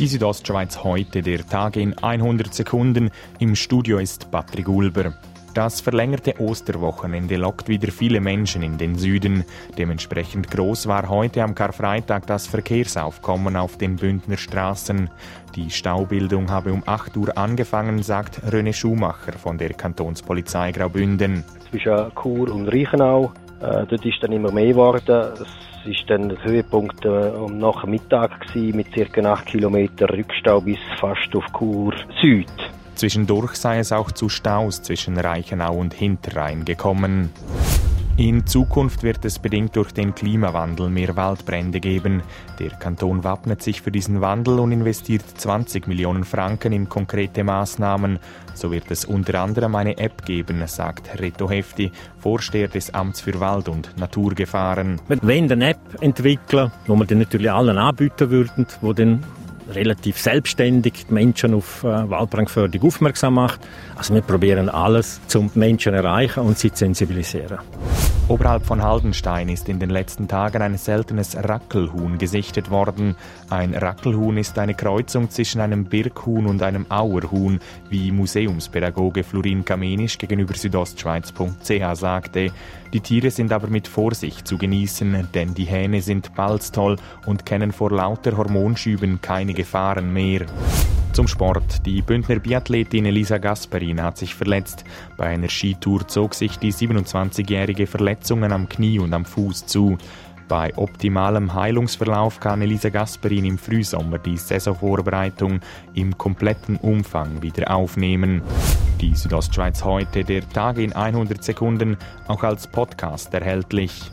Die Südostschweiz heute, der Tag in 100 Sekunden. Im Studio ist Patrick Ulber. Das verlängerte Osterwochenende lockt wieder viele Menschen in den Süden. Dementsprechend groß war heute am Karfreitag das Verkehrsaufkommen auf den Bündner Straßen. Die Staubildung habe um 8 Uhr angefangen, sagt René Schumacher von der Kantonspolizei Graubünden. Zwischen Chur und Reichenau, äh, dort ist dann immer mehr geworden. Es ist dann der Höhepunkt äh, um nach Mittag gewesen, mit ca. 8 Kilometer Rückstau bis fast auf Chur Süd. Zwischendurch sei es auch zu Staus zwischen Reichenau und Hinterrhein gekommen. In Zukunft wird es bedingt durch den Klimawandel mehr Waldbrände geben. Der Kanton wappnet sich für diesen Wandel und investiert 20 Millionen Franken in konkrete Maßnahmen. So wird es unter anderem eine App geben, sagt Reto Hefti, Vorsteher des Amts für Wald- und Naturgefahren. Wir wollen eine App entwickeln, wo wir dann natürlich allen anbieten würden, wo dann relativ selbstständig die Menschen auf äh, Waldbrandförderung aufmerksam macht. Also wir probieren alles, um die Menschen erreichen und sie zu sensibilisieren. Oberhalb von Haldenstein ist in den letzten Tagen ein seltenes Rackelhuhn gesichtet worden. Ein Rackelhuhn ist eine Kreuzung zwischen einem Birkhuhn und einem Auerhuhn, wie Museumspädagoge Florin Kamenisch gegenüber südostschweiz.ch sagte. Die Tiere sind aber mit Vorsicht zu genießen, denn die Hähne sind balztoll und kennen vor lauter Hormonschüben keine Gefahren mehr. Zum Sport. Die Bündner Biathletin Elisa Gasperin hat sich verletzt. Bei einer Skitour zog sich die 27-jährige Verletzungen am Knie und am Fuß zu. Bei optimalem Heilungsverlauf kann Elisa Gasperin im Frühsommer die Saisonvorbereitung im kompletten Umfang wieder aufnehmen. Die Südostschweiz heute, der Tag in 100 Sekunden, auch als Podcast erhältlich.